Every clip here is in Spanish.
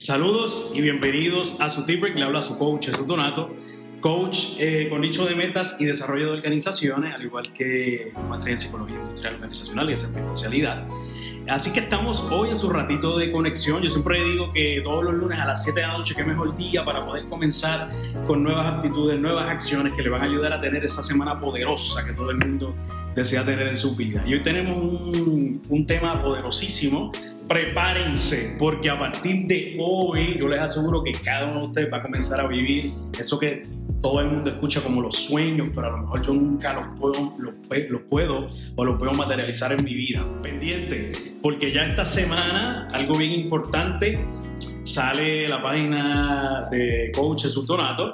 Saludos y bienvenidos a su tip le habla su coach Jesús Donato, coach eh, con nicho de metas y desarrollo de organizaciones, al igual que maestría en psicología industrial organizacional es mi especialidad. Así que estamos hoy en su ratito de conexión. Yo siempre digo que todos los lunes a las 7 de la noche, es mejor día para poder comenzar con nuevas actitudes, nuevas acciones que le van a ayudar a tener esa semana poderosa que todo el mundo desea tener en su vida. Y hoy tenemos un tema poderosísimo prepárense, porque a partir de hoy yo les aseguro que cada uno de ustedes va a comenzar a vivir eso que todo el mundo escucha como los sueños, pero a lo mejor yo nunca los puedo, los, puedo o los puedo materializar en mi vida. Pendiente, porque ya esta semana algo bien importante sale la página de Coach Jesús Donato,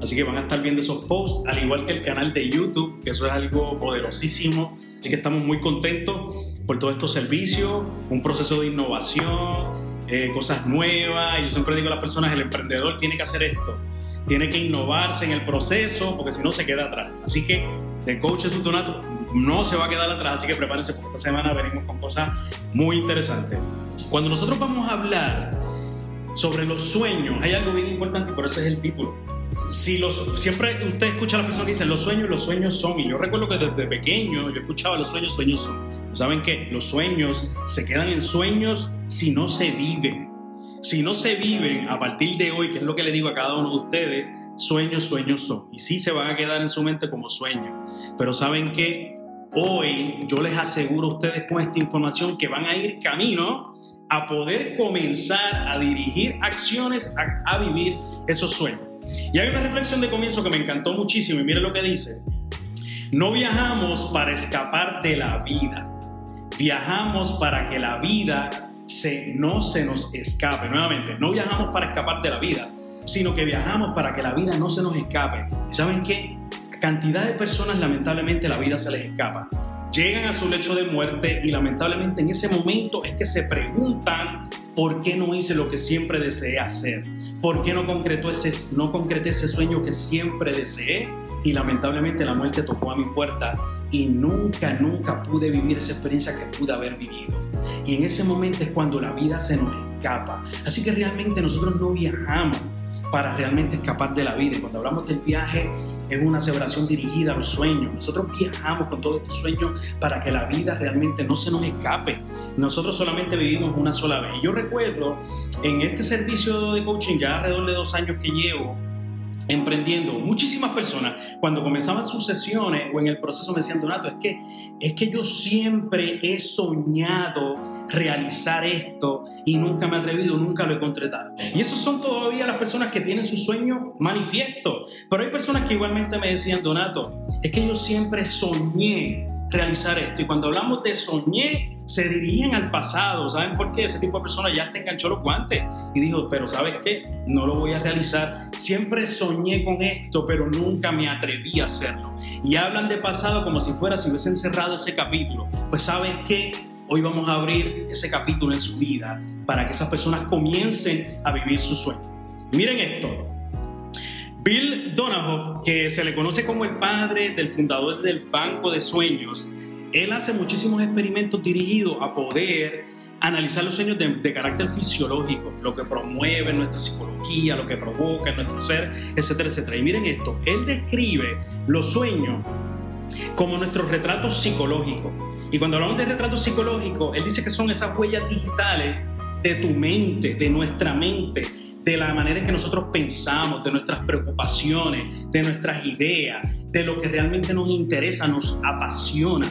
así que van a estar viendo esos posts, al igual que el canal de YouTube, que eso es algo poderosísimo, así que estamos muy contentos por todos estos servicios, un proceso de innovación, eh, cosas nuevas. Yo siempre digo a las personas, el emprendedor tiene que hacer esto, tiene que innovarse en el proceso porque si no se queda atrás. Así que de Coach Donato no se va a quedar atrás, así que prepárense porque esta semana venimos con cosas muy interesantes. Cuando nosotros vamos a hablar sobre los sueños, hay algo bien importante y por eso es el título. Si los, siempre usted escucha a las personas que dicen los sueños, los sueños son, y yo recuerdo que desde pequeño yo escuchaba los sueños, sueños son. ¿Saben que Los sueños se quedan en sueños si no se viven. Si no se viven a partir de hoy, que es lo que le digo a cada uno de ustedes, sueños, sueños son. Y sí se van a quedar en su mente como sueños. Pero ¿saben que Hoy yo les aseguro a ustedes con esta información que van a ir camino a poder comenzar a dirigir acciones, a, a vivir esos sueños. Y hay una reflexión de comienzo que me encantó muchísimo y mire lo que dice. No viajamos para escapar de la vida Viajamos para que la vida se, no se nos escape. Nuevamente, no viajamos para escapar de la vida, sino que viajamos para que la vida no se nos escape. saben qué? Cantidad de personas lamentablemente la vida se les escapa. Llegan a su lecho de muerte y lamentablemente en ese momento es que se preguntan por qué no hice lo que siempre deseé hacer, por qué no concretó ese, no concreté ese sueño que siempre deseé y lamentablemente la muerte tocó a mi puerta y nunca, nunca pude vivir esa experiencia que pude haber vivido. Y en ese momento es cuando la vida se nos escapa. Así que realmente nosotros no viajamos para realmente escapar de la vida. Y cuando hablamos del viaje, es una celebración dirigida a los sueños. Nosotros viajamos con todos estos sueños para que la vida realmente no se nos escape. Nosotros solamente vivimos una sola vez. Y yo recuerdo en este servicio de coaching, ya alrededor de dos años que llevo, emprendiendo, muchísimas personas cuando comenzaban sus sesiones o en el proceso me decían, Donato, es que, es que yo siempre he soñado realizar esto y nunca me he atrevido, nunca lo he concretado. Y esos son todavía las personas que tienen su sueño manifiesto. Pero hay personas que igualmente me decían, Donato, es que yo siempre soñé realizar esto. Y cuando hablamos de soñé, se dirigían al pasado. ¿Saben por qué? Ese tipo de personas ya te enganchó los guantes y dijo, pero ¿sabes qué? No lo voy a realizar. Siempre soñé con esto, pero nunca me atreví a hacerlo. Y hablan de pasado como si fuera si hubiesen cerrado ese capítulo. Pues ¿saben qué? Hoy vamos a abrir ese capítulo en su vida para que esas personas comiencen a vivir su sueño. miren esto, Bill Donahoe, que se le conoce como el padre del fundador del Banco de Sueños, él hace muchísimos experimentos dirigidos a poder analizar los sueños de, carácter fisiológico, lo que promueve nuestra psicología, lo que provoca nuestro ser, etcétera, etcétera. Y miren esto, él describe los sueños como nuestros retratos psicológicos. Y cuando hablamos de retratos psicológicos, él dice que son esas huellas digitales de tu mente, de nuestra mente, de la manera en que nosotros pensamos, de nuestras preocupaciones, de nuestras ideas, de lo que realmente nos interesa, nos apasiona.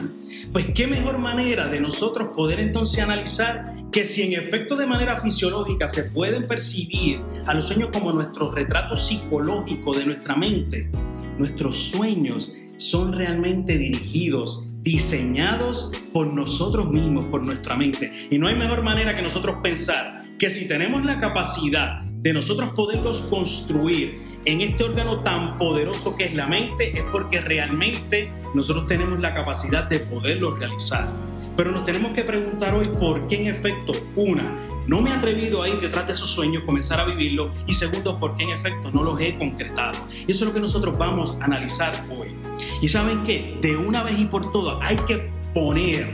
Pues qué mejor manera de nosotros poder entonces analizar que si en efecto de manera fisiológica se pueden percibir a los sueños como nuestros retratos psicológicos de nuestra mente, nuestros sueños son realmente dirigidos, diseñados por nosotros mismos, por nuestra mente. Y no hay mejor manera que nosotros pensar que si tenemos la capacidad de nosotros poderlos construir en este órgano tan poderoso que es la mente, es porque realmente nosotros tenemos la capacidad de poderlo realizar. Pero nos tenemos que preguntar hoy por qué en efecto, una, no me he atrevido a ir detrás de esos sueños, comenzar a vivirlo, y segundo, por qué en efecto no los he concretado. Y eso es lo que nosotros vamos a analizar hoy. Y saben qué, de una vez y por todas hay que poner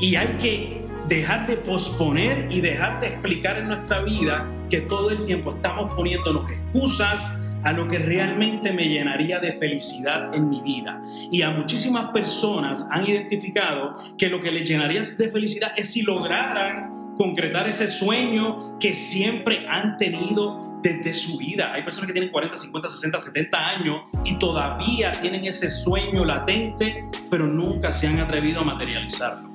y hay que dejar de posponer y dejar de explicar en nuestra vida que todo el tiempo estamos poniéndonos excusas a lo que realmente me llenaría de felicidad en mi vida. Y a muchísimas personas han identificado que lo que les llenaría de felicidad es si lograran concretar ese sueño que siempre han tenido desde su vida. Hay personas que tienen 40, 50, 60, 70 años y todavía tienen ese sueño latente, pero nunca se han atrevido a materializarlo.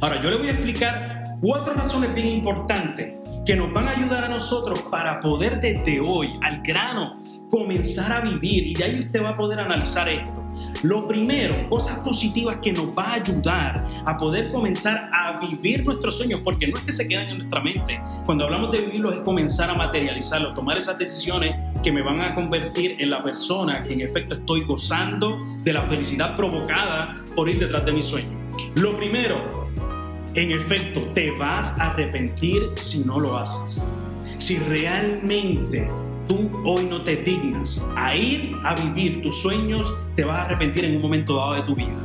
Ahora, yo le voy a explicar cuatro razones bien importantes que nos van a ayudar a nosotros para poder desde hoy, al grano, comenzar a vivir. Y de ahí usted va a poder analizar esto. Lo primero, cosas positivas que nos va a ayudar a poder comenzar a vivir nuestros sueños, porque no es que se quedan en nuestra mente. Cuando hablamos de vivirlos es comenzar a materializarlos, tomar esas decisiones que me van a convertir en la persona que en efecto estoy gozando de la felicidad provocada por ir detrás de mi sueño. Lo primero, en efecto, te vas a arrepentir si no lo haces. Si realmente tú hoy no te dignas a ir a vivir tus sueños, te vas a arrepentir en un momento dado de tu vida.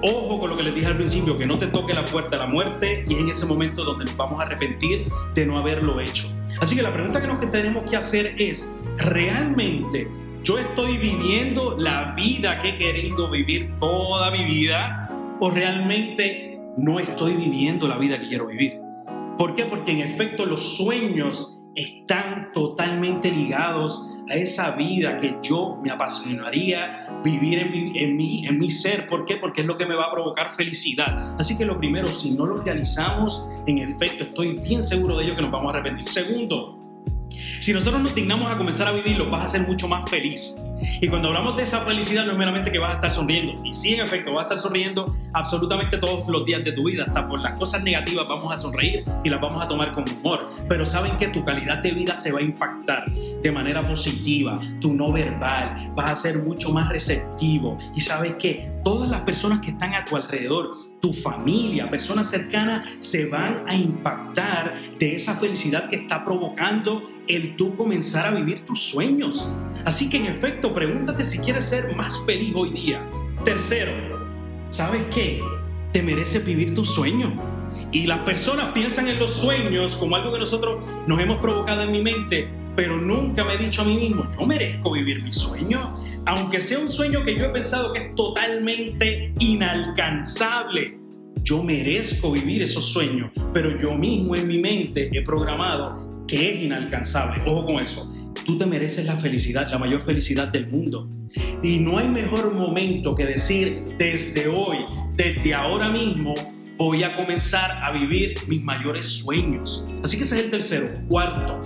Ojo con lo que les dije al principio, que no te toque la puerta de la muerte y es en ese momento donde nos vamos a arrepentir de no haberlo hecho. Así que la pregunta que nos tenemos que hacer es, ¿realmente yo estoy viviendo la vida que he querido vivir toda mi vida o realmente no estoy viviendo la vida que quiero vivir? ¿Por qué? Porque en efecto los sueños están totalmente ligados a esa vida que yo me apasionaría vivir en mi, en mi, ser. ¿Por qué? Porque es lo que me va a provocar felicidad. Así que lo primero, si no lo realizamos, en efecto, estoy bien seguro de ello que nos vamos a arrepentir. Segundo, si nosotros nos dignamos a comenzar a vivirlo, vas a ser mucho más feliz. Y cuando hablamos de esa felicidad, no es meramente que vas a estar sonriendo. Y sí, en efecto, vas a estar sonriendo absolutamente todos los días de tu vida. Hasta por las cosas negativas vamos a sonreír y las vamos a tomar con humor. Pero saben que tu calidad de vida se va a impactar de manera positiva. Tu no verbal, vas a ser mucho más receptivo. Y sabes que todas las personas que están a tu alrededor, tu familia, personas cercanas, se van a impactar de esa felicidad que está provocando el tú comenzar a vivir tus sueños. Así que en efecto, pregúntate si quieres ser más feliz hoy día. Tercero, ¿sabes qué? Te mereces vivir tu sueño. Y las personas piensan en los sueños como algo que nosotros nos hemos provocado en mi mente, pero nunca me he dicho a mí mismo, yo merezco vivir mi sueño. Aunque sea un sueño que yo he pensado que es totalmente inalcanzable, yo merezco vivir esos sueños, pero yo mismo en mi mente he programado que es inalcanzable. Ojo con eso. Tú te mereces la felicidad, la mayor felicidad del mundo. Y no hay mejor momento que decir desde hoy, desde ahora mismo, voy a comenzar a vivir mis mayores sueños. Así que ese es el tercero. Cuarto,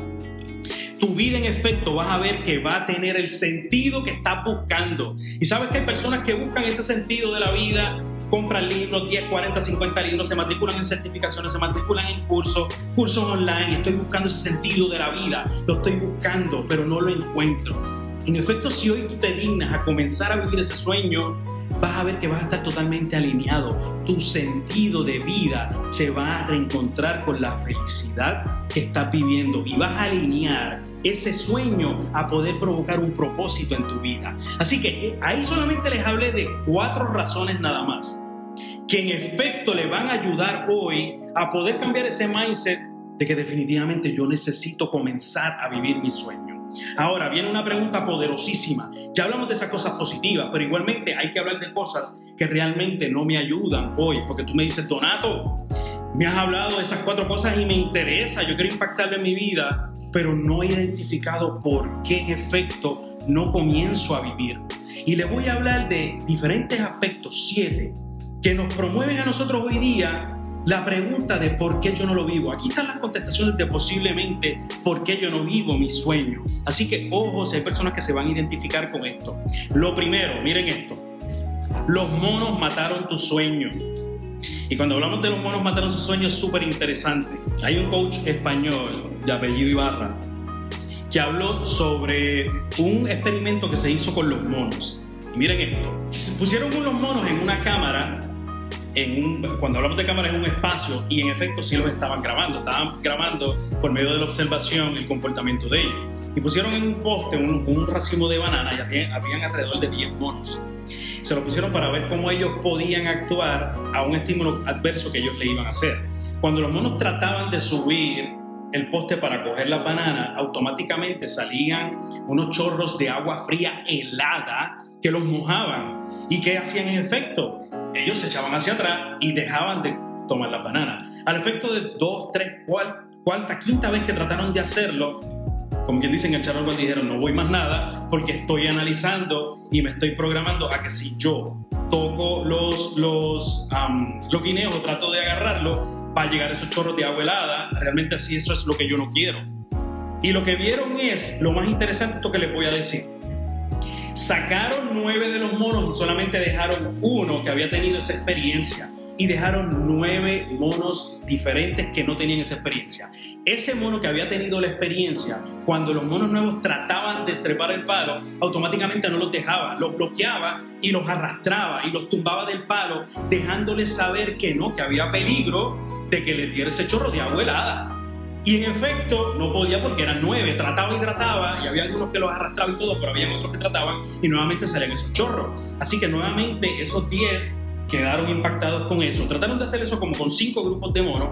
tu vida en efecto vas a ver que va a tener el sentido que estás buscando. Y sabes que hay personas que buscan ese sentido de la vida compran libros, 10, 40, 50 libros, se matriculan en certificaciones, se matriculan en cursos, cursos online, estoy buscando ese sentido de la vida, lo estoy buscando, pero no lo encuentro. En efecto, si hoy tú te dignas a comenzar a vivir ese sueño, vas a ver que vas a estar totalmente alineado. Tu sentido de vida se va a reencontrar con la felicidad que estás viviendo y vas a alinear ese sueño a poder provocar un propósito en tu vida. Así que eh, ahí solamente les hablé de cuatro razones nada más que en efecto le van a ayudar hoy a poder cambiar ese mindset de que definitivamente yo necesito comenzar a vivir mi sueño. Ahora viene una pregunta poderosísima. Ya hablamos de esas cosas positivas, pero igualmente hay que hablar de cosas que realmente no me ayudan hoy, porque tú me dices, Donato, me has hablado de esas cuatro cosas y me interesa, yo quiero impactarle en mi vida, pero no he identificado por qué en efecto no comienzo a vivir. Y le voy a hablar de diferentes aspectos, siete, que nos promueven a nosotros hoy día la pregunta de por qué yo no lo vivo. Aquí están las contestaciones de posiblemente por qué yo no vivo mi sueño. Así que ojo, si hay personas que se van a identificar con esto. Lo primero, miren esto. Los monos mataron tu sueño. Y cuando hablamos de los monos mataron su sueño es súper interesante. Hay un coach español de apellido Ibarra que habló sobre un experimento que se hizo con los monos. Miren esto. Pusieron unos monos en una cámara cuando hablamos de cámara en un espacio y en efecto sí los estaban grabando, estaban grabando por medio de la observación el comportamiento de ellos. Y pusieron en un poste un, racimo de banana y habían, alrededor de 10 monos. Se lo pusieron para ver cómo ellos podían actuar a un estímulo adverso que ellos le iban a hacer. cuando los monos trataban de subir el poste para coger la banana, automáticamente salían unos chorros de agua fría helada que los mojaban. ¿Y qué hacían en efecto? Ellos se echaban hacia atrás y dejaban de tomar la banana. Al efecto de dos, tres, cuarta, quinta vez que trataron de hacerlo, como quien dice en el charol dijeron, no voy más nada porque estoy analizando y me estoy programando a que si yo toco los, los, los guineos o trato de agarrarlo, va a llegar esos chorros de agua helada. Realmente así eso es lo que yo no quiero. Y lo que vieron es, lo más interesante esto que les voy a decir. Sacaron nueve de los monos y solamente dejaron uno que había tenido esa experiencia. Y dejaron nueve monos diferentes que no tenían esa experiencia. Ese mono que había tenido la experiencia, cuando los monos nuevos trataban de estrepar el palo, automáticamente no los dejaba, los bloqueaba y los arrastraba y los tumbaba del palo, dejándoles saber que no, que había peligro de que le diera ese chorro de agua helada. Y en efecto, no podía porque eran nueve, trataba y trataba, y había algunos que los arrastraba y todo, pero había otros que trataban y nuevamente salían esos chorros. Así que nuevamente esos diez quedaron impactados con eso. Trataron de hacer eso como con cinco grupos de monos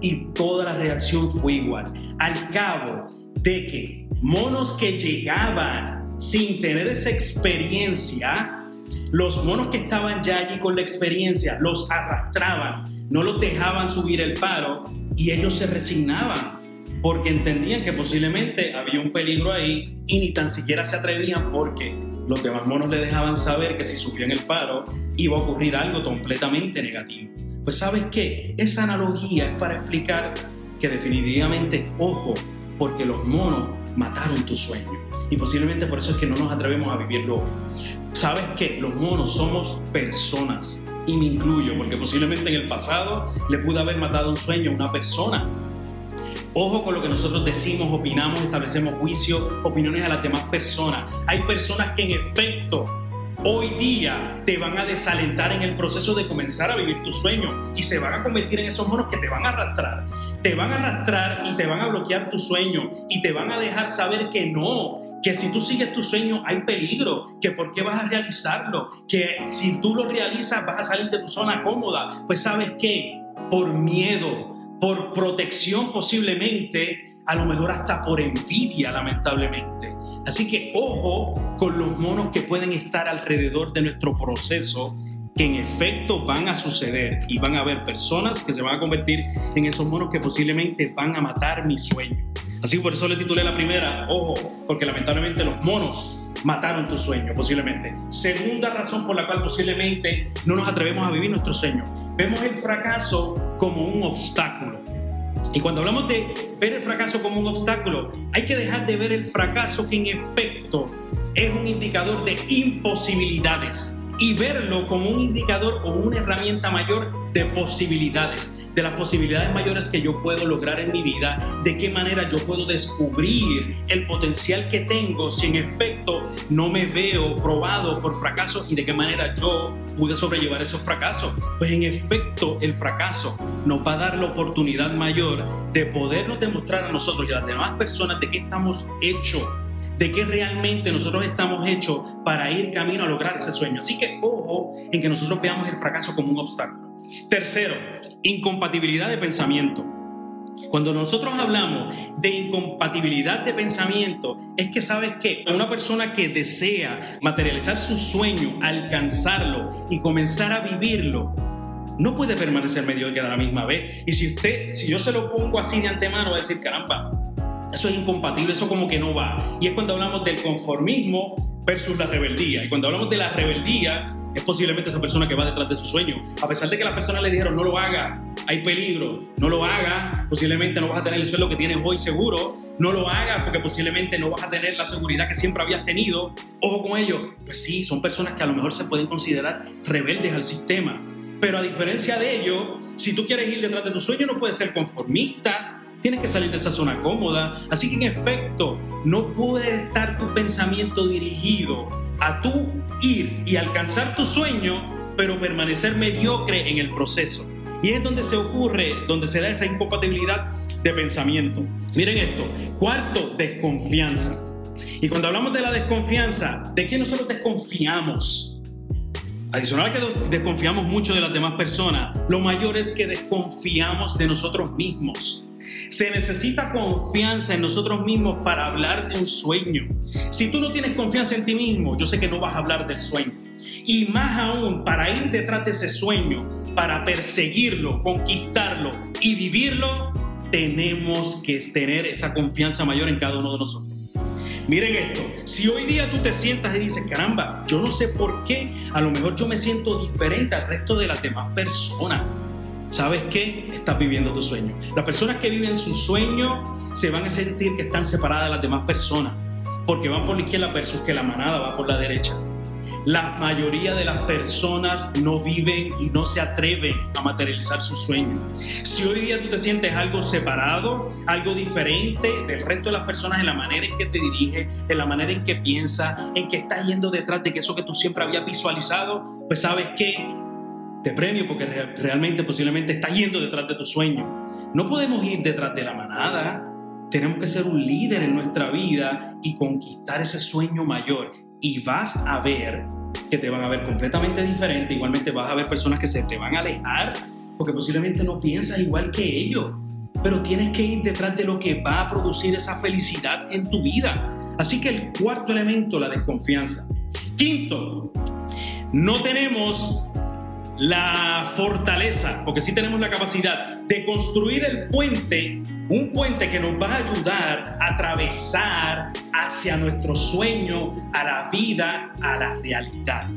y toda la reacción fue igual. Al cabo de que monos que llegaban sin tener esa experiencia, los monos que estaban ya allí con la experiencia los arrastraban, no los dejaban subir el paro y ellos se resignaban porque entendían que posiblemente había un peligro ahí y ni tan siquiera se atrevían porque los demás monos le dejaban saber que si subían el paro iba a ocurrir algo completamente negativo. Pues sabes qué, esa analogía es para explicar que definitivamente, ojo, porque los monos mataron tu sueño. Y posiblemente por eso es que no nos atrevemos a vivirlo hoy. ¿Sabes qué? Los monos somos personas. Y me incluyo, porque posiblemente en el pasado le pude haber matado un sueño a una persona Ojo con lo que nosotros decimos, opinamos, establecemos juicios, opiniones a las demás personas. Hay personas que en efecto hoy día te van a desalentar en el proceso de comenzar a vivir tu sueño y se van a convertir en esos monos que te van a arrastrar. Te van a arrastrar y te van a bloquear tu sueño y te van a dejar saber que no, que si tú sigues tu sueño hay peligro, que por qué vas a realizarlo, que si tú lo realizas vas a salir de tu zona cómoda. Pues sabes qué, por miedo, por protección posiblemente, a lo mejor hasta por envidia lamentablemente. Así que ojo con los monos que pueden estar alrededor de nuestro proceso, que en efecto van a suceder y van a haber personas que se van a convertir en esos monos que posiblemente van a matar mi sueño. Así que por eso le titulé la primera, ojo, porque lamentablemente los monos mataron tu sueño, posiblemente. Segunda razón por la cual posiblemente no nos atrevemos a vivir nuestro sueño. Vemos el fracaso como un obstáculo. Y cuando hablamos de ver el fracaso como un obstáculo, hay que dejar de ver el fracaso que en efecto es un indicador de imposibilidades y verlo como un indicador o una herramienta mayor de posibilidades de las posibilidades mayores que yo puedo lograr en mi vida, de qué manera yo puedo descubrir el potencial que tengo si en efecto no me veo probado por fracaso y de qué manera yo pude sobrellevar esos fracasos. Pues en efecto el fracaso nos va a dar la oportunidad mayor de podernos demostrar a nosotros y a las demás personas de qué estamos hechos de qué realmente nosotros estamos hechos para ir camino a lograr ese sueño. Así que ojo en que nosotros veamos el fracaso como un obstáculo. Tercero, incompatibilidad de pensamiento. Cuando nosotros hablamos de incompatibilidad de pensamiento, es que sabes que una persona que desea materializar su sueño, alcanzarlo y comenzar a vivirlo, no puede permanecer mediocre a la misma vez. Y si usted, si yo se lo pongo así de antemano, va a decir, caramba, eso es incompatible, eso como que no va. Y es cuando hablamos del conformismo versus la rebeldía. Y cuando hablamos de la rebeldía, es posiblemente esa persona que va detrás de su sueño. A pesar de que las personas le dijeron, no lo haga, hay peligro, no lo haga, posiblemente no vas a tener el sueldo que tienes hoy seguro, no lo hagas porque posiblemente no vas a tener la seguridad que siempre habías tenido. Ojo con ello. Pues sí, son personas que a lo mejor se pueden considerar rebeldes al sistema. Pero a diferencia de ello, si tú quieres ir detrás de tu sueño, no puedes ser conformista, tienes que salir de esa zona cómoda. Así que en efecto, no puede estar tu pensamiento dirigido a tú ir y alcanzar tu sueño, pero permanecer mediocre en el proceso. Y es donde se ocurre, donde se da esa incompatibilidad de pensamiento. Miren esto. Cuarto, desconfianza. Y cuando hablamos de la desconfianza, ¿de qué nosotros desconfiamos? Adicional a que desconfiamos mucho de las demás personas, lo mayor es que desconfiamos de nosotros mismos. Se necesita confianza en nosotros mismos para hablar de un sueño. Si tú no tienes confianza en ti mismo, yo sé que no vas a hablar del sueño. Y más aún, para ir detrás de ese sueño, para perseguirlo, conquistarlo y vivirlo, tenemos que tener esa confianza mayor en cada uno de nosotros. Miren esto, si hoy día tú te sientas y dices, caramba, yo no sé por qué, a lo mejor yo me siento diferente al resto de las demás personas. ¿Sabes qué? Estás viviendo tu sueño. Las personas que viven su sueño se van a sentir que están separadas de las demás personas, porque van por la izquierda versus que la manada va por la derecha. La mayoría de las personas no viven y no se atreven a materializar su sueño. Si hoy día tú te sientes algo separado, algo diferente del resto de las personas en la manera en que te dirige, en la manera en que piensa, en que estás yendo detrás de que eso que tú siempre habías visualizado, pues sabes que te premio porque realmente posiblemente estás yendo detrás de tu sueño. No podemos ir detrás de la manada. Tenemos que ser un líder en nuestra vida y conquistar ese sueño mayor y vas a ver que te van a ver completamente diferente. Igualmente vas a ver personas que se te van a alejar porque posiblemente no piensas igual que ellos. Pero tienes que ir detrás de lo que va a producir esa felicidad en tu vida. Así que el cuarto elemento, la desconfianza. Quinto, no tenemos la fortaleza, porque sí tenemos la capacidad de construir el puente, un puente que nos va a ayudar a atravesar hacia nuestro sueño, a la vida, a la realidad.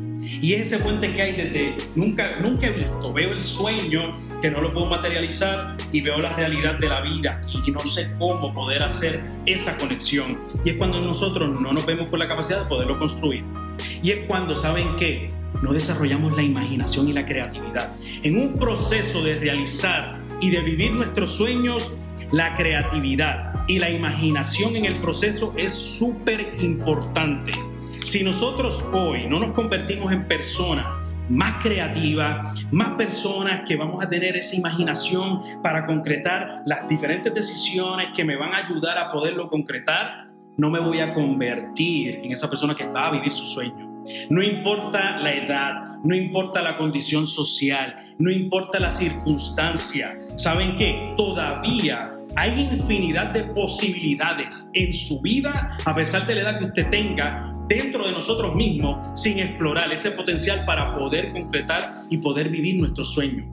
Y es ese puente que hay desde, nunca, nunca he visto, veo el sueño que no lo puedo materializar y veo la realidad de la vida y no sé cómo poder hacer esa conexión. Y es cuando nosotros no nos vemos con la capacidad de poderlo construir. Y es cuando, ¿saben qué? No desarrollamos la imaginación y la creatividad. En un proceso de realizar y de vivir nuestros sueños, la creatividad y la imaginación en el proceso es súper importante. Si nosotros hoy no nos convertimos en personas más creativas, más personas que vamos a tener esa imaginación para concretar las diferentes decisiones que me van a ayudar a poderlo concretar, no me voy a convertir en esa persona que va a vivir su sueño. No importa la edad, no importa la condición social, no importa la circunstancia. ¿Saben qué? Todavía hay infinidad de posibilidades en su vida, a pesar de la edad que usted tenga, dentro de nosotros mismos, sin explorar ese potencial para poder concretar y poder vivir nuestro sueño.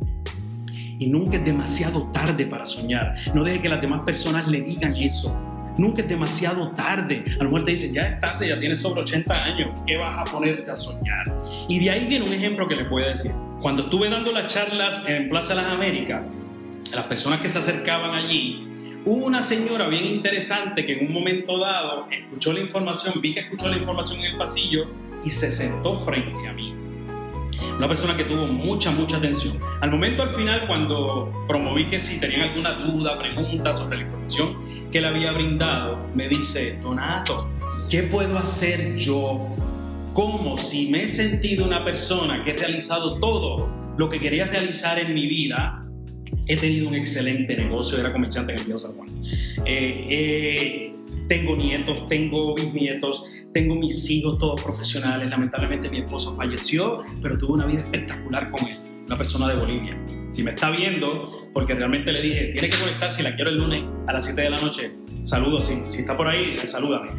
Y nunca es demasiado tarde para soñar. No deje que las demás personas le digan eso. Nunca es demasiado tarde. A lo mejor te dicen, ya es tarde, ya tienes sobre 80 años, ¿qué vas a ponerte a soñar? Y de ahí viene un ejemplo que les voy a decir. Cuando estuve dando las charlas en Plaza las Américas, las personas que se acercaban allí, hubo una señora bien interesante que en un momento dado escuchó la información, vi que escuchó la información en el pasillo y se sentó frente a mí. Una persona que tuvo mucha, mucha atención. Al momento, al final, cuando promoví que si tenían alguna duda, pregunta sobre la información que le había brindado, me dice, Donato, ¿qué puedo hacer yo? Como si me he sentido una persona que he realizado todo lo que quería realizar en mi vida, he tenido un excelente negocio, era comerciante en el Río San Juan. Eh, eh, tengo nietos, tengo bisnietos, tengo mis hijos todos profesionales. Lamentablemente mi esposo falleció, pero tuve una vida espectacular con él, una persona de Bolivia. Si me está viendo, porque realmente le dije, tiene que conectar si la quiero el lunes a las 7 de la noche. Saludos, si, si está por ahí, salúdame.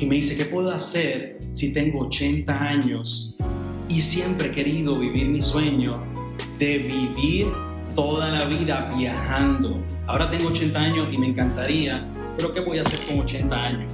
Y me dice, ¿qué puedo hacer si tengo 80 años y siempre he querido vivir mi sueño de vivir toda la vida viajando? Ahora tengo 80 años y me encantaría, pero ¿qué voy a hacer con 80 años?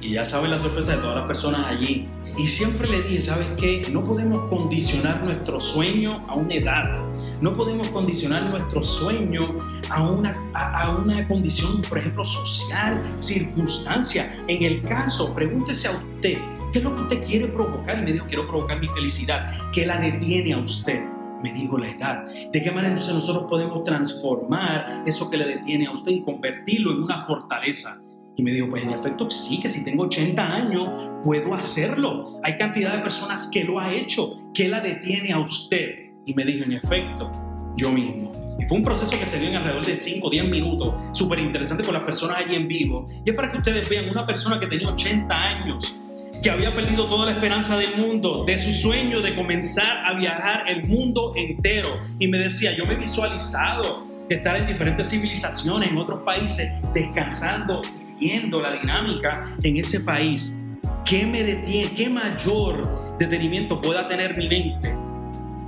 Y ya saben la sorpresa de todas las personas allí. Y siempre le dije, ¿sabes qué? No podemos condicionar nuestro sueño a una edad. No podemos condicionar nuestro sueño a una, a, una condición, por ejemplo, social, circunstancia. En el caso, pregúntese a usted, ¿qué es lo que usted quiere provocar? Y me dijo, quiero provocar mi felicidad. ¿Qué la detiene a usted? Me dijo la edad. ¿De qué manera entonces nosotros podemos transformar eso que le detiene a usted y convertirlo en una fortaleza? Y me dijo, pues en efecto sí, que si tengo 80 años puedo hacerlo. Hay cantidad de personas que lo ha hecho. ¿Qué la detiene a usted? Y me dijo, en efecto, yo mismo. Y fue un proceso que se dio en alrededor de 5 o 10 minutos, súper interesante con las personas allí en vivo. Y es para que ustedes vean una persona que tenía 80 años que había perdido toda la esperanza del mundo, de su sueño de comenzar a viajar el mundo entero. Y me decía, yo me he visualizado estar en diferentes civilizaciones, en otros países, descansando y viendo la dinámica en ese país. ¿Qué me detiene? ¿Qué mayor detenimiento pueda tener mi mente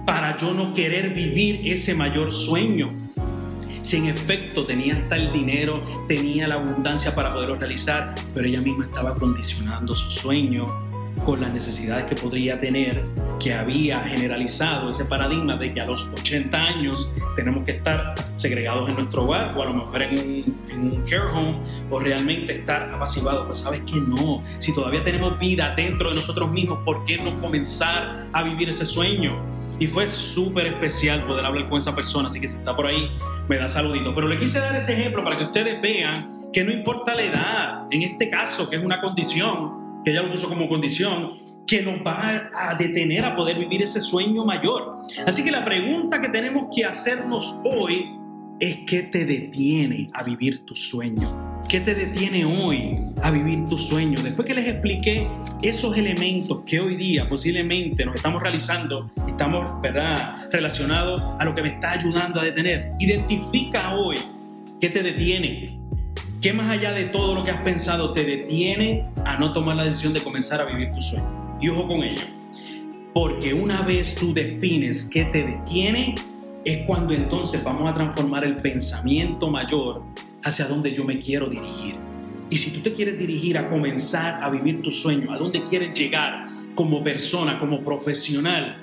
para yo no querer vivir ese mayor sueño? Si en efecto tenía hasta el dinero, tenía la abundancia para poderlo realizar, pero ella misma estaba condicionando su sueño con las necesidades que podría tener, que había generalizado ese paradigma de que a los 80 años tenemos que estar segregados en nuestro hogar o a lo mejor en un, care home o realmente estar apaciguados. Pues sabes que no, si todavía tenemos vida dentro de nosotros mismos, ¿por qué no comenzar a vivir ese sueño? Y fue súper especial poder hablar con esa persona, así que si está por ahí, me da saludito. Pero le quise dar ese ejemplo para que ustedes vean que no importa la edad, en este caso, que es una condición, que ella lo puso como condición, que nos va a detener a poder vivir ese sueño mayor. Así que la pregunta que tenemos que hacernos hoy es qué te detiene a vivir tu sueño. ¿Qué te detiene hoy a vivir tu sueño? Después que les expliqué esos elementos que hoy día posiblemente nos estamos realizando, estamos, ¿verdad?, relacionados a lo que me está ayudando a detener. Identifica hoy qué te detiene. ¿Qué más allá de todo lo que has pensado te detiene a no tomar la decisión de comenzar a vivir tu sueño? Y ojo con ello. Porque una vez tú defines qué te detiene, es cuando entonces vamos a transformar el pensamiento mayor hacia dónde yo me quiero dirigir. Y si tú te quieres dirigir a comenzar a vivir tu sueño, a dónde quieres llegar como persona, como profesional,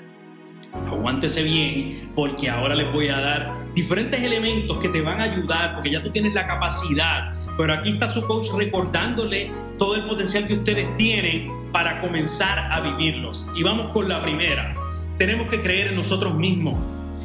aguántese bien porque ahora les voy a dar diferentes elementos que te van a ayudar porque ya tú tienes la capacidad. Pero aquí está su coach recordándole todo el potencial que ustedes tienen para comenzar a vivirlos. Y vamos con la primera. Tenemos que creer en nosotros mismos.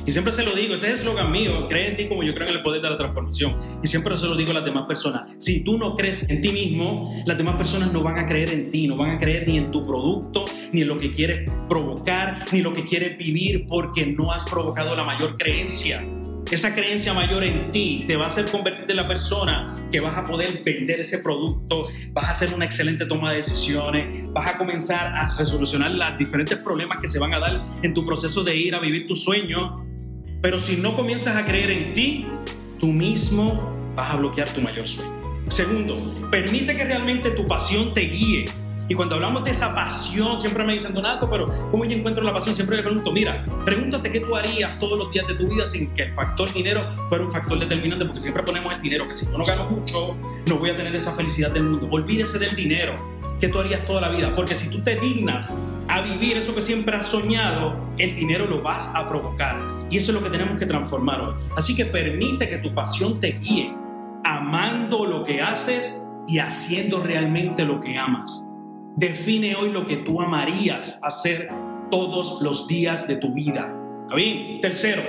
Y siempre se lo digo, ese es el eslogan mío, cree en ti como yo creo en el poder de la transformación. Y siempre se lo digo a las demás personas, si tú no crees en ti mismo, las demás personas no van a creer en ti, no van a creer ni en tu producto, ni en lo que quieres provocar, ni lo que quieres vivir, porque no has provocado la mayor creencia. Esa creencia mayor en ti te va a hacer convertirte en la persona que vas a poder vender ese producto, vas a hacer una excelente toma de decisiones, vas a comenzar a resolucionar los diferentes problemas que se van a dar en tu proceso de ir a vivir tu sueño pero si no comienzas a creer en ti, tú mismo vas a bloquear tu mayor sueño. Segundo, permite que realmente tu pasión te guíe. Y cuando hablamos de esa pasión, siempre me dicen, Donato, pero ¿cómo yo encuentro la pasión? Siempre le pregunto, mira, pregúntate qué tú harías todos los días de tu vida sin que el factor dinero fuera un factor determinante, porque siempre ponemos el dinero, que si yo no gano mucho, no voy a tener esa felicidad del mundo. Olvídese del dinero. ¿Qué tú harías toda la vida? Porque si tú te dignas a vivir eso que siempre has soñado, el dinero lo vas a provocar. Y eso es lo que tenemos que transformar hoy. Así que permite que tu pasión te guíe, amando lo que haces y haciendo realmente lo que amas. Define hoy lo que tú amarías hacer todos los días de tu vida. ¿Está bien? Tercero,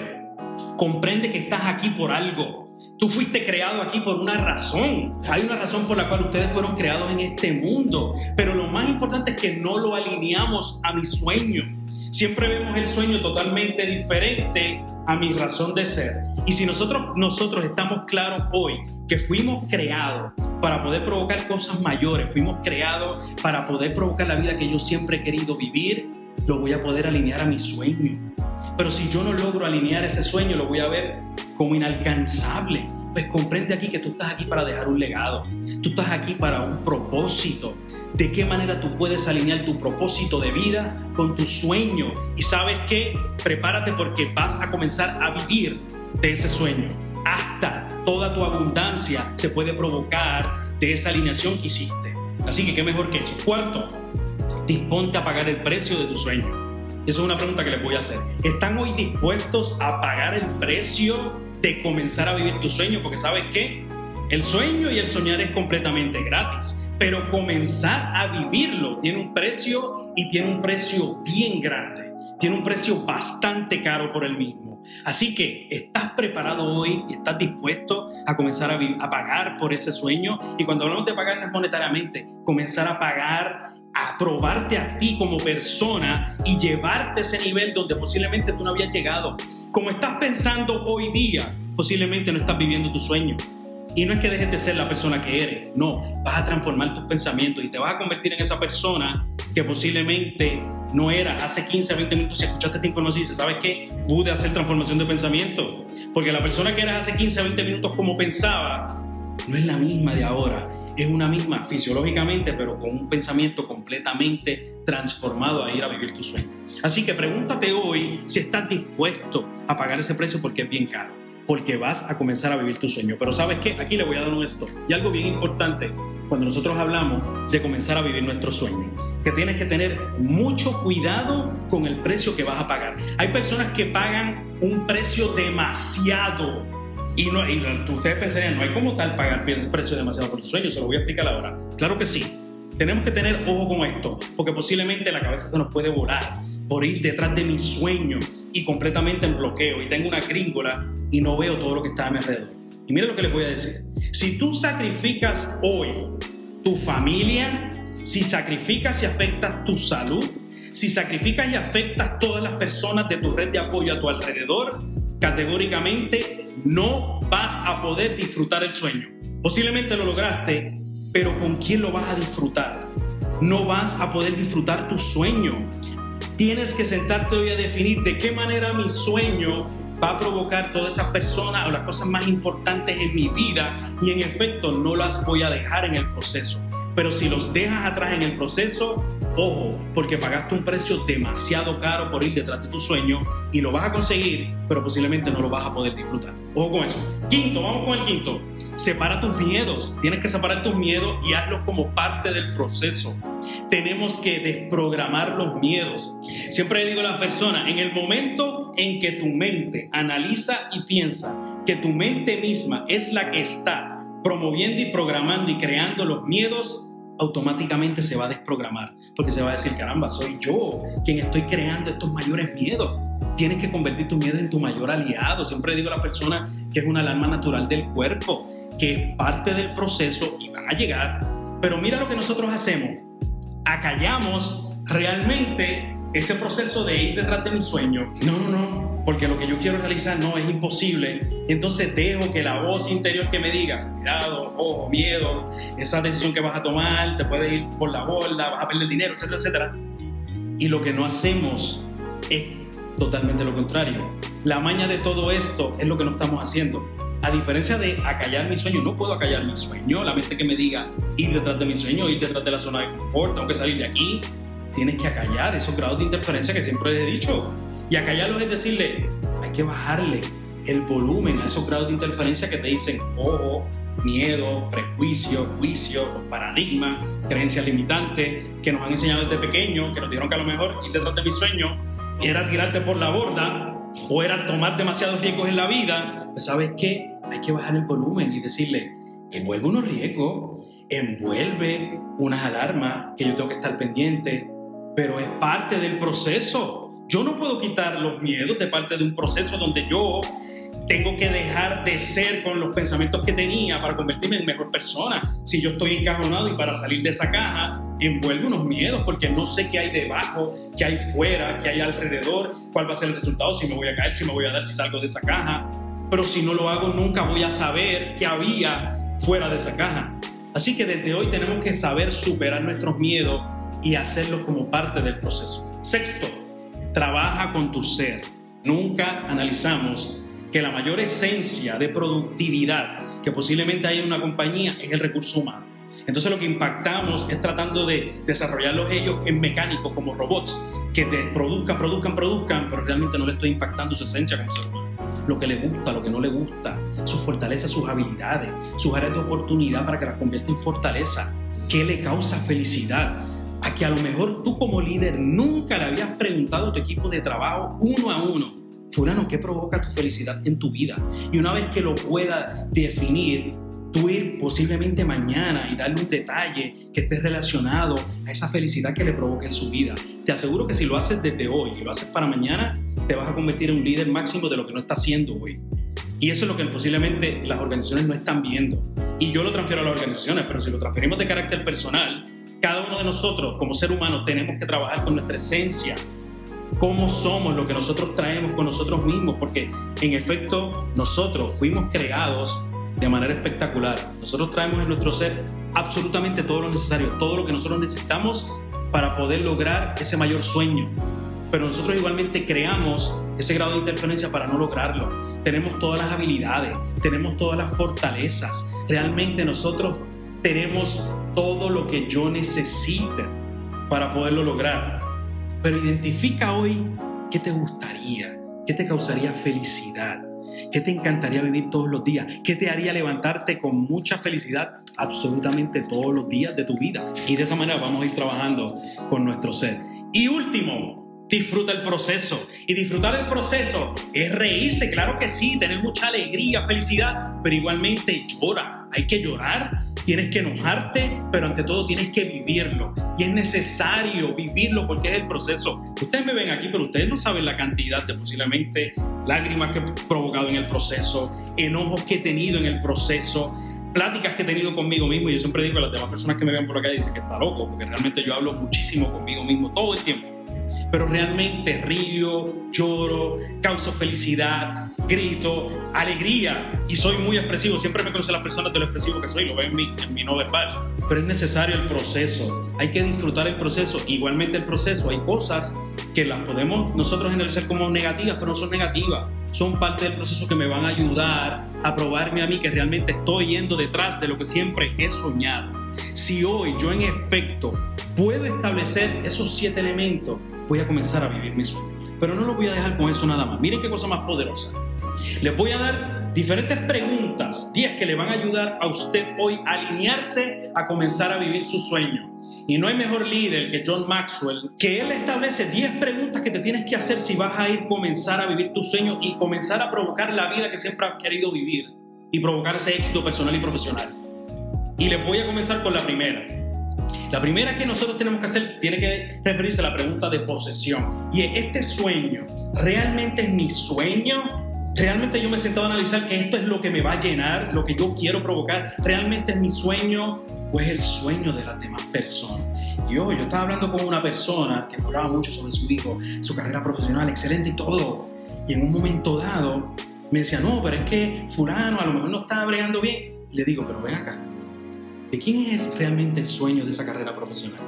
comprende que estás aquí por algo. Tú fuiste creado aquí por una razón. Hay una razón por la cual ustedes fueron creados en este mundo. Pero lo más importante es que no lo alineamos a mi sueño. Siempre vemos el sueño totalmente diferente a mi razón de ser. Y si nosotros, nosotros estamos claros hoy que fuimos creados para poder provocar cosas mayores, fuimos creados para poder provocar la vida que yo siempre he querido vivir, lo voy a poder alinear a mi sueño. Pero si yo no logro alinear ese sueño, lo voy a ver como inalcanzable. Pues comprende aquí que tú estás aquí para dejar un legado. Tú estás aquí para un propósito de qué manera tú puedes alinear tu propósito de vida con tu sueño. Y sabes qué, prepárate porque vas a comenzar a vivir de ese sueño. Hasta toda tu abundancia se puede provocar de esa alineación que hiciste. Así que qué mejor que eso. Cuarto, disponte a pagar el precio de tu sueño. Esa es una pregunta que les voy a hacer. ¿Están hoy dispuestos a pagar el precio de comenzar a vivir tu sueño? Porque sabes qué, el sueño y el soñar es completamente gratis pero comenzar a vivirlo tiene un precio y tiene un precio bien grande, tiene un precio bastante caro por el mismo. Así que estás preparado hoy y estás dispuesto a comenzar a, pagar por ese sueño. Y cuando hablamos de pagar no es monetariamente, comenzar a pagar a probarte a ti como persona y llevarte a ese nivel donde posiblemente tú no habías llegado. Como estás pensando hoy día, posiblemente no estás viviendo tu sueño. Y no es que dejes de ser la persona que eres, no, vas a transformar tus pensamientos y te vas a convertir en esa persona que posiblemente no eras hace 15, 20 minutos si escuchaste esta información y dices, ¿sabes qué? Pude hacer transformación de pensamiento. Porque la persona que eras hace 15, 20 minutos como pensaba, no es la misma de ahora. Es una misma fisiológicamente, pero con un pensamiento completamente transformado a ir a vivir tu sueño. Así que pregúntate hoy si estás dispuesto a pagar ese precio porque es bien caro porque vas a comenzar a vivir tu sueño. Pero sabes qué, aquí le voy a dar un esto. Y algo bien importante cuando nosotros hablamos de comenzar a vivir nuestro sueño, que tienes que tener mucho cuidado con el precio que vas a pagar. Hay personas que pagan un precio demasiado. Y, no, y ustedes pensarían, no hay como tal pagar el precio demasiado por tu sueño, se lo voy a explicar ahora. Claro que sí. Tenemos que tener ojo con esto, porque posiblemente la cabeza se nos puede volar por ir detrás de mi sueño y completamente en bloqueo y tengo una gringola y no veo todo lo que está a mi alrededor. Y mire lo que les voy a decir. Si tú sacrificas hoy tu familia, si sacrificas y afectas tu salud, si sacrificas y afectas todas las personas de tu red de apoyo a tu alrededor, categóricamente no vas a poder disfrutar el sueño. Posiblemente lo lograste, pero ¿con quién lo vas a disfrutar? No vas a poder disfrutar tu sueño. Tienes que sentarte hoy a definir de qué manera mi sueño va a provocar todas esas personas o las cosas más importantes en mi vida y en efecto no las voy a dejar en el proceso. Pero si los dejas atrás en el proceso, ojo, porque pagaste un precio demasiado caro por ir detrás de tu sueño y lo vas a conseguir, pero posiblemente no lo vas a poder disfrutar. Ojo con eso. Quinto, vamos con el quinto. Separa tus miedos. Tienes que separar tus miedos y hazlos como parte del proceso. Tenemos que desprogramar los miedos. Siempre digo a las personas, en el momento en que tu mente analiza y piensa que tu mente misma es la que está promoviendo y programando y creando los miedos, automáticamente se va a desprogramar, porque se va a decir, caramba, soy yo quien estoy creando estos mayores miedos. Tienes que convertir tu miedo en tu mayor aliado. Siempre digo a la persona que es una alarma natural del cuerpo, que es parte del proceso y van a llegar. Pero mira lo que nosotros hacemos acallamos realmente ese proceso de ir detrás de mi sueño. No, no, no, porque lo que yo quiero realizar no es imposible. entonces dejo que la voz interior que me diga, cuidado, ojo, miedo, esa decisión que vas a tomar, te puede ir por la borda, vas a perder dinero, etcétera, etcétera. Y lo que no hacemos es totalmente lo contrario. La maña de todo esto es lo que no estamos haciendo. A diferencia de acallar mi sueño, no puedo acallar mi sueño. La mente que me diga ir detrás de mi sueño, ir detrás de la zona de confort, tengo que salir de aquí. Tienes que acallar esos grados de interferencia que siempre les he dicho. Y acallarlos es decirle, hay que bajarle el volumen a esos grados de interferencia que te dicen ojo, miedo, prejuicio, juicio, los paradigmas, creencias limitantes que nos han enseñado desde pequeños, que nos dijeron que a lo mejor ir detrás de mi sueño era tirarte por la borda o era tomar demasiados riesgos en la vida, pues sabes qué, hay que bajar el volumen y decirle, envuelve unos riesgos, envuelve unas alarmas que yo tengo que estar pendiente, pero es parte del proceso. Yo no puedo quitar los miedos de parte de un proceso donde yo tengo que dejar de ser con los pensamientos que tenía para convertirme en mejor persona. Si yo estoy encajonado y para salir de esa caja, envuelve unos miedos porque no sé qué hay debajo, qué hay fuera, qué hay alrededor, cuál va a ser el resultado, si me voy a caer, si me voy a dar si salgo de esa caja. Pero si no lo hago, nunca voy a saber qué había fuera de esa caja. Así que desde hoy tenemos que saber superar nuestros miedos y hacerlos como parte del proceso. Sexto, trabaja con tu ser. Nunca analizamos que la mayor esencia de productividad que posiblemente hay en una compañía es el recurso humano. Entonces lo que impactamos es tratando de desarrollarlos ellos en mecánicos como robots que te produzcan, produzcan, produzcan, pero realmente no le estoy impactando su esencia como ser humano. Lo que le gusta, lo que no le gusta, sus fortalezas, sus habilidades, sus áreas de oportunidad para que las convierta en fortaleza. ¿Qué le causa felicidad? A que a lo mejor tú como líder nunca le habías preguntado a tu equipo de trabajo uno a uno fulano, ¿qué provoca tu felicidad en tu vida? Y una vez que lo pueda definir, tú ir posiblemente mañana y darle un detalle que esté relacionado a esa felicidad que le provoca en su vida. Te aseguro que si lo haces desde hoy y lo haces para mañana, te vas a convertir en un líder máximo de lo que no está haciendo hoy. Y eso es lo que posiblemente las organizaciones no están viendo. Y yo lo transfiero a las organizaciones, pero si lo transferimos de carácter personal, cada uno de nosotros como ser humano tenemos que trabajar con nuestra esencia, cómo somos, lo que nosotros traemos con nosotros mismos, porque en efecto nosotros fuimos creados de manera espectacular. Nosotros traemos en nuestro ser absolutamente todo lo necesario, todo lo que nosotros necesitamos para poder lograr ese mayor sueño. Pero nosotros igualmente creamos ese grado de interferencia para no lograrlo. Tenemos todas las habilidades, tenemos todas las fortalezas. Realmente nosotros tenemos todo lo que yo necesite para poderlo lograr. Pero identifica hoy qué te gustaría, qué te causaría felicidad, qué te encantaría vivir todos los días, qué te haría levantarte con mucha felicidad absolutamente todos los días de tu vida. Y de esa manera vamos a ir trabajando con nuestro ser. Y último, Disfruta el proceso. Y disfrutar el proceso es reírse, claro que sí, tener mucha alegría, felicidad, pero igualmente llora. Hay que llorar, tienes que enojarte, pero ante todo tienes que vivirlo. Y es necesario vivirlo porque es el proceso. Ustedes me ven aquí, pero ustedes no saben la cantidad de posiblemente lágrimas que he provocado en el proceso, enojos que he tenido en el proceso, pláticas que he tenido conmigo mismo. Y yo siempre digo a las demás personas que me ven por acá, dicen que está loco, porque realmente yo hablo muchísimo conmigo mismo todo el tiempo pero realmente río, lloro, causo felicidad, grito, alegría y soy muy expresivo. Siempre me conocen las personas de lo expresivo que soy, lo ven en mi, en mi no verbal. Pero es necesario el proceso, hay que disfrutar el proceso. Igualmente el proceso, hay cosas que las podemos nosotros analizar como negativas, pero no son negativas. Son parte del proceso que me van a ayudar a probarme a mí que realmente estoy yendo detrás de lo que siempre he soñado. Si hoy yo en efecto puedo establecer esos siete elementos, voy a comenzar a vivir mi sueño. Pero no lo voy a dejar con eso nada más. Miren qué cosa más poderosa. Les voy a dar diferentes preguntas, 10 que le van a ayudar a usted hoy a alinearse a comenzar a vivir su sueño. Y no hay mejor líder que John Maxwell, que él establece 10 preguntas que te tienes que hacer si vas a ir a comenzar a vivir tu sueño y comenzar a provocar la vida que siempre has querido vivir y provocar ese éxito personal y profesional. Y les voy a comenzar con la primera. La primera que nosotros tenemos que hacer tiene que referirse a la pregunta de posesión. Y es, ¿este sueño realmente es mi sueño? ¿Realmente yo me he sentado a analizar que esto es lo que me va a llenar, lo que yo quiero provocar? ¿Realmente es mi sueño o es el sueño de las demás personas? Y ojo, yo estaba hablando con una persona que hablaba mucho sobre su hijo, su carrera profesional, excelente y todo. Y en un momento dado me decía, no, pero es que fulano a lo mejor no está bregando bien. le digo, pero ven acá, ¿De quién es realmente el sueño de esa carrera profesional?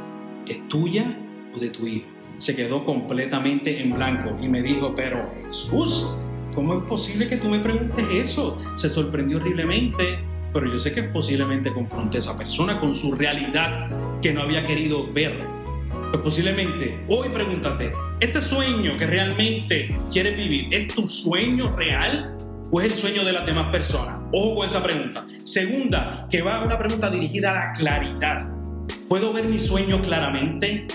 ¿Es tuya o de tu hijo? Se quedó completamente en blanco y me dijo, pero Jesús, ¿cómo es posible que tú me preguntes eso? Se sorprendió horriblemente, pero yo sé que posiblemente confronté a esa persona con su realidad que no había querido ver. Pues posiblemente hoy pregúntate, ¿este sueño que realmente quieres vivir es tu sueño real? O es el sueño de las demás personas? Ojo con esa pregunta. Segunda, que va a una pregunta dirigida a la claridad. ¿Puedo ver mi sueño claramente?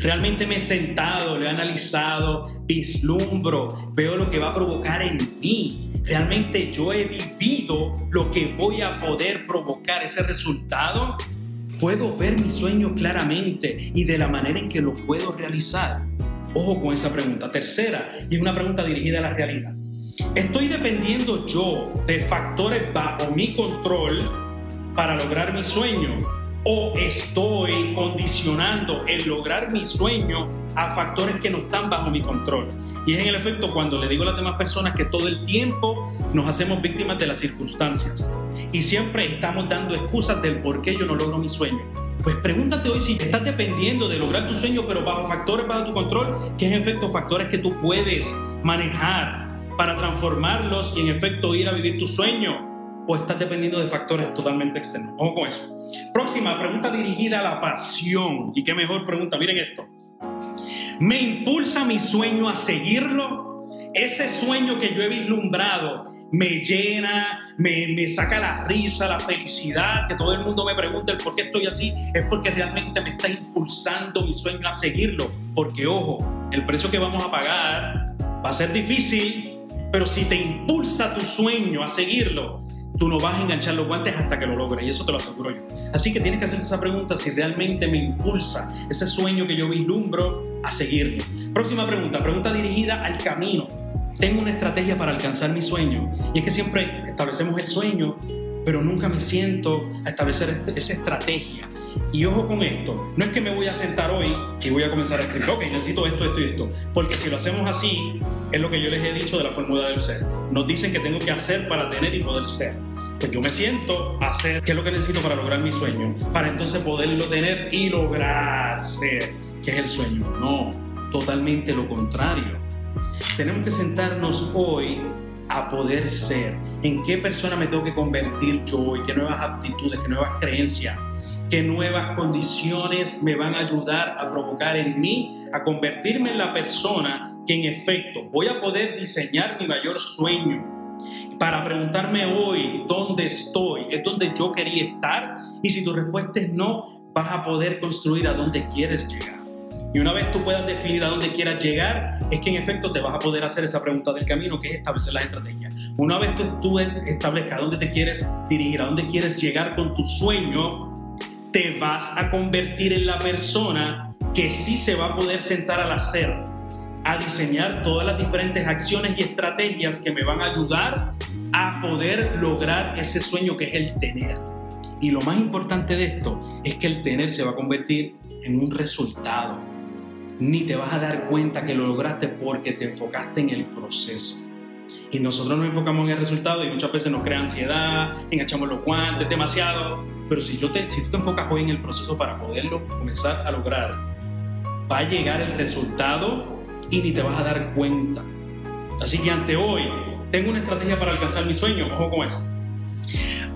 Realmente me he sentado, lo he analizado, vislumbro, veo lo que va a provocar en mí. Realmente yo he vivido lo que voy a poder provocar, ese resultado. Puedo ver mi sueño claramente y de la manera en que lo puedo realizar. Ojo con esa pregunta. Tercera, y es una pregunta dirigida a la realidad. ¿Estoy dependiendo yo de factores bajo mi control para lograr mi sueño? ¿O estoy condicionando el lograr mi sueño a factores que no están bajo mi control? Y es en el efecto cuando le digo a las demás personas que todo el tiempo nos hacemos víctimas de las circunstancias y siempre estamos dando excusas del por qué yo no logro mi sueño. Pues pregúntate hoy si estás dependiendo de lograr tu sueño, pero bajo factores bajo tu control, que es en efecto factores que tú puedes manejar para transformarlos y en efecto ir a vivir tu sueño? ¿O estás dependiendo de factores totalmente externos? Ojo con eso. Próxima pregunta dirigida a la pasión. ¿Y qué mejor pregunta? Miren esto. ¿Me impulsa mi sueño a seguirlo? Ese sueño que yo he vislumbrado me llena, me, me, saca la risa, la felicidad, que todo el mundo me pregunte el por qué estoy así, es porque realmente me está impulsando mi sueño a seguirlo. Porque ojo, el precio que vamos a pagar va a ser difícil, pero si te impulsa tu sueño a seguirlo, tú no vas a enganchar los guantes hasta que lo logres, y eso te lo aseguro yo. Así que tienes que hacer esa pregunta si realmente me impulsa ese sueño que yo vislumbro a seguirlo. Próxima pregunta, pregunta dirigida al camino. Tengo una estrategia para alcanzar mi sueño, y es que siempre establecemos el sueño, pero nunca me siento a establecer este, esa estrategia. Y ojo con esto, no es que me voy a sentar hoy y voy a comenzar a escribir, ok, necesito esto, esto y esto, porque si lo hacemos así, es lo que yo les he dicho de la fórmula del ser. Nos dicen que tengo que hacer para tener y poder ser. pues yo me siento hacer qué es lo que necesito para lograr mi sueño, para entonces poderlo tener y lograr ser, que es el sueño. No, totalmente lo contrario. Tenemos que sentarnos hoy a poder ser. ¿En qué persona me tengo que convertir yo hoy? ¿Qué nuevas aptitudes, qué nuevas creencias, qué nuevas condiciones me van a ayudar a provocar en mí, a convertirme en la persona que en efecto voy a poder diseñar mi mayor sueño? Para preguntarme hoy dónde estoy, es donde yo quería estar. Y si tu respuesta es no, vas a poder construir a dónde quieres llegar. Y una vez tú puedas definir a dónde quieras llegar, es que en efecto te vas a poder hacer esa pregunta del camino, que es establecer las estrategias. Una vez tú, tú establezcas a dónde te quieres dirigir, a dónde quieres llegar con tu sueño, te vas a convertir en la persona que sí se va a poder sentar al hacer, a diseñar todas las diferentes acciones y estrategias que me van a ayudar a poder lograr ese sueño que es el tener. Y lo más importante de esto es que el tener se va a convertir en un resultado ni te vas a dar cuenta que lo lograste porque te enfocaste en el proceso. Y nosotros nos enfocamos en el resultado y muchas veces nos crea ansiedad, enganchamos los guantes demasiado. Pero si, yo te, si tú te enfocas hoy en el proceso para poderlo comenzar a lograr, va a llegar el resultado y ni te vas a dar cuenta. Así que ante hoy, tengo una estrategia para alcanzar mi sueño. Ojo con eso.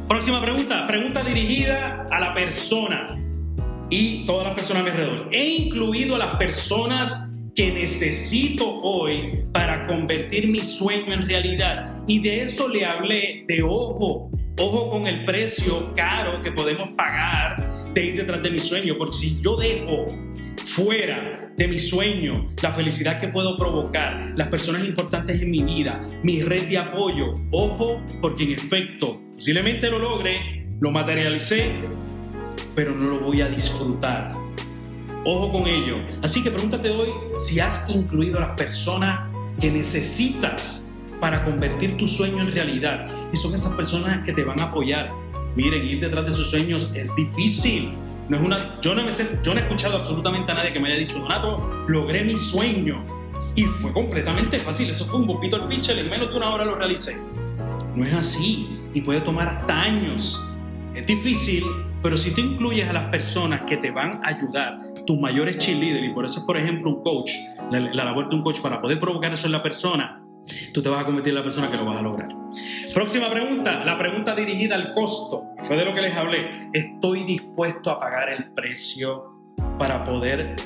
Próxima pregunta. Pregunta dirigida a la persona y todas las personas a mi alrededor. He incluido a las personas que necesito hoy para convertir mi sueño en realidad. Y de eso le hablé de ojo, ojo con el precio caro que podemos pagar de ir detrás de mi sueño. Porque si yo dejo fuera de mi sueño, la felicidad que puedo provocar, las personas importantes en mi vida, mi red de apoyo, ojo, porque en efecto, posiblemente lo logre, lo materialicé, pero no lo voy a disfrutar. Ojo con ello. Así que pregúntate hoy si has incluido a las personas que necesitas para convertir tu sueño en realidad. Y son esas personas que te van a apoyar. Miren, ir detrás de sus sueños es difícil. No es una, yo, no yo no he escuchado absolutamente a nadie que me haya dicho, Donato, logré mi sueño. Y fue completamente fácil. Eso fue un boquito al pitcher, en menos de una hora lo realicé. No es así. Y puede tomar hasta años. Es difícil, pero si tú incluyes a las personas que te van a ayudar, tus mayores cheerleaders, y por eso es, por ejemplo, un coach, la, labor de un coach para poder provocar eso en la persona, tú te vas a convertir en la persona que lo vas a lograr. Próxima pregunta, la pregunta dirigida al costo. Fue de lo que les hablé. ¿Estoy dispuesto a pagar el precio para poder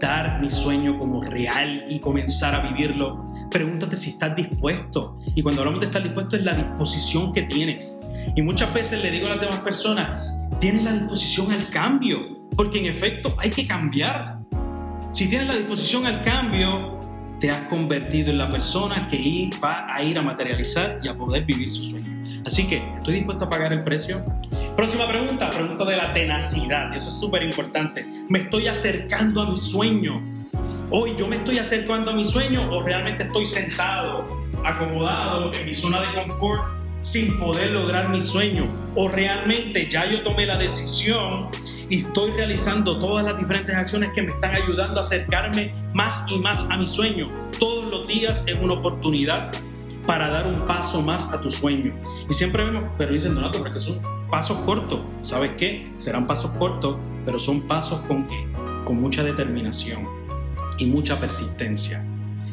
dar mi sueño como real y comenzar a vivirlo? Pregúntate si estás dispuesto. Y cuando hablamos de estar dispuesto es la disposición que tienes. Y muchas veces le digo a las demás personas, tienes la disposición al cambio, porque en efecto hay que cambiar. Si tienes la disposición al cambio, te has convertido en la persona que va a ir a materializar y a poder vivir su sueño. Así que, ¿estoy dispuesto a pagar el precio? Próxima pregunta, pregunta de la tenacidad. Eso es súper importante. ¿Me estoy acercando a mi sueño? Hoy yo me estoy acercando a mi sueño o realmente estoy sentado, acomodado en mi zona de confort sin poder lograr mi sueño o realmente ya yo tomé la decisión y estoy realizando todas las diferentes acciones que me están ayudando a acercarme más y más a mi sueño. Todos los días es una oportunidad para dar un paso más a tu sueño. Y siempre vemos, pero dicen, Donato, porque son pasos cortos. ¿Sabes qué? Serán pasos cortos, pero son pasos con qué? Con mucha determinación y mucha persistencia.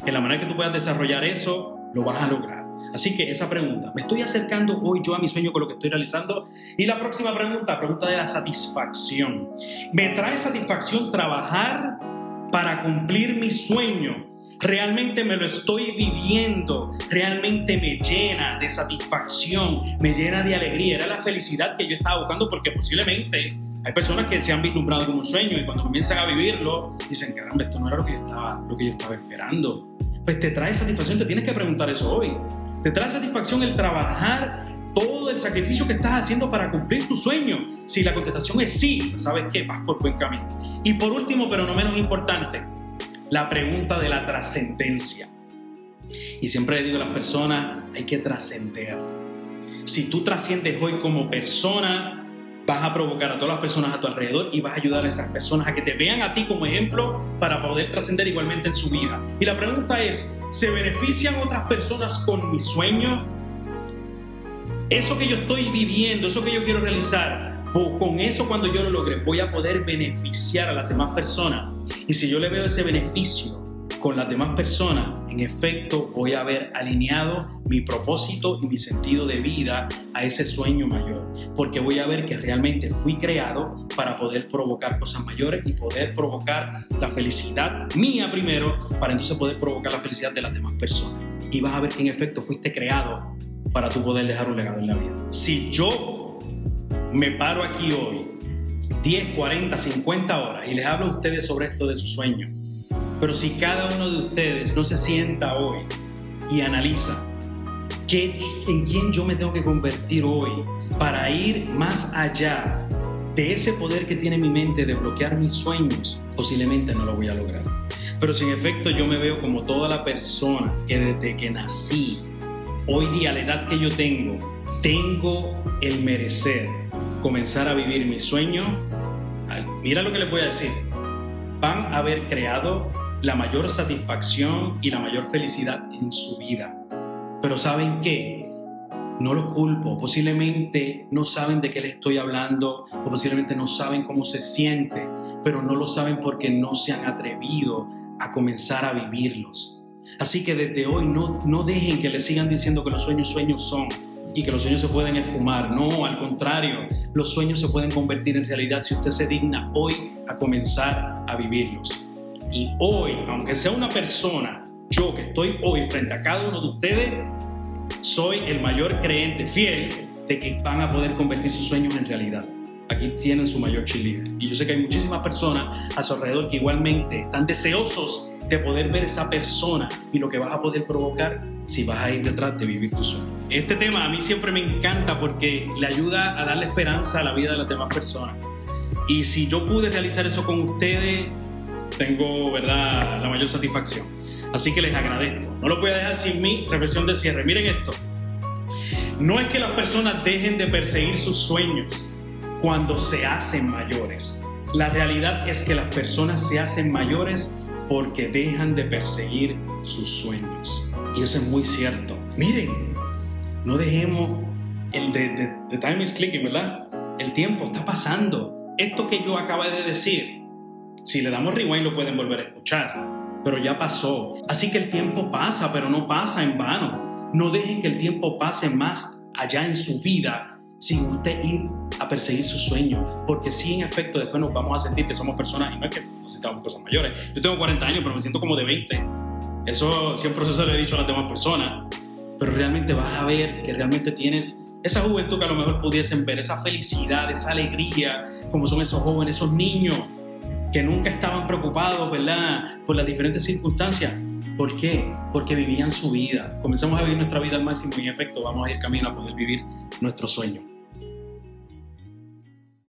En la manera que tú puedas desarrollar eso, lo vas a lograr. Así que esa pregunta, ¿me estoy acercando hoy yo a mi sueño con lo que estoy realizando? Y la próxima pregunta, pregunta de la satisfacción. ¿Me trae satisfacción trabajar para cumplir mi sueño? realmente me lo estoy viviendo, realmente me llena de satisfacción, me llena de alegría, era la felicidad que yo estaba buscando porque posiblemente hay personas que se han vislumbrado como un sueño y cuando comienzan a vivirlo dicen, caramba, esto no era lo que yo estaba, lo que yo estaba esperando. Pues te trae satisfacción, te tienes que preguntar eso hoy. Te trae satisfacción el trabajar todo el sacrificio que estás haciendo para cumplir tu sueño. Si la contestación es sí, pues sabes que vas por buen camino. Y por último, pero no menos importante, la pregunta de la trascendencia. Y siempre le digo a las personas, hay que trascender. Si tú trasciendes hoy como persona, vas a provocar a todas las personas a tu alrededor y vas a ayudar a esas personas a que te vean a ti como ejemplo para poder trascender igualmente en su vida. Y la pregunta es, ¿se benefician otras personas con mi sueño? eso que yo estoy viviendo, eso que yo quiero realizar, con eso cuando yo lo logre voy a poder beneficiar a las demás personas. Y si yo le veo ese beneficio con las demás personas, en efecto voy a haber alineado mi propósito y mi sentido de vida a ese sueño mayor, porque voy a ver que realmente fui creado para poder provocar cosas mayores y poder provocar la felicidad mía primero, para entonces poder provocar la felicidad de las demás personas. Y vas a ver que en efecto fuiste creado para tú poder dejar un legado en la vida. Si yo me paro aquí hoy 10, 40, 50 horas y les hablo a ustedes sobre esto de su sueño, pero si cada uno de ustedes no se sienta hoy y analiza qué, en quién yo me tengo que convertir hoy para ir más allá de ese poder que tiene mi mente de bloquear mis sueños, posiblemente no lo voy a lograr. Pero si en efecto yo me veo como toda la persona que desde que nací, hoy día, a la edad que yo tengo, tengo el merecer comenzar a vivir mi sueño, mira lo que les voy a decir, van a haber creado la mayor satisfacción y la mayor felicidad en su vida. Pero ¿saben qué? No los culpo, posiblemente no saben de qué les estoy hablando o posiblemente no saben cómo se siente, pero no lo saben porque no se han atrevido a comenzar a vivirlos. Así que desde hoy no, no dejen que les sigan diciendo que los sueños sueños son y que los sueños se pueden esfumar. No, al contrario, los sueños se pueden convertir en realidad si usted se digna hoy a comenzar a vivirlos. Y hoy, aunque sea una persona, yo que estoy hoy frente a cada uno de ustedes, soy el mayor creyente fiel de que van a poder convertir sus sueños en realidad. Aquí tienen su mayor cheerleader. Y yo sé que hay muchísimas personas a su alrededor que igualmente están deseosos de poder ver esa persona y lo que vas a poder provocar si vas a ir detrás de vivir tu sueño. Este tema a mí siempre me encanta porque le ayuda a darle esperanza a la vida de las demás personas. Y si yo pude realizar eso con ustedes, tengo, ¿verdad?, la mayor satisfacción. Así que les agradezco. No lo voy a dejar sin mi reflexión de cierre. Miren esto. No es que las personas dejen de perseguir sus sueños cuando se hacen mayores. La realidad es que las personas se hacen mayores porque dejan de perseguir sus sueños. Y eso es muy cierto. Miren, no dejemos el de, de, time is clicking, ¿verdad? El tiempo está pasando. Esto que yo acabo de decir si le damos rewind lo pueden volver a escuchar, pero ya pasó. Así que el tiempo pasa, pero no pasa en vano. No dejen que el tiempo pase más allá en su vida sin usted ir a perseguir su sueño, porque si en efecto después nos vamos a sentir que somos personas, y no es que necesitamos cosas mayores. Yo tengo 40 años, pero me siento como de 20. Eso siempre se lo he dicho a las demás personas, pero realmente vas a ver que realmente tienes esa juventud que a lo mejor pudiesen ver, esa felicidad, esa alegría, como son esos jóvenes, esos niños que nunca estaban preocupados, ¿verdad?, por las diferentes circunstancias. ¿Por qué? Porque vivían su vida. Comenzamos a vivir nuestra vida al máximo y en efecto vamos a ir camino a poder vivir nuestro sueño.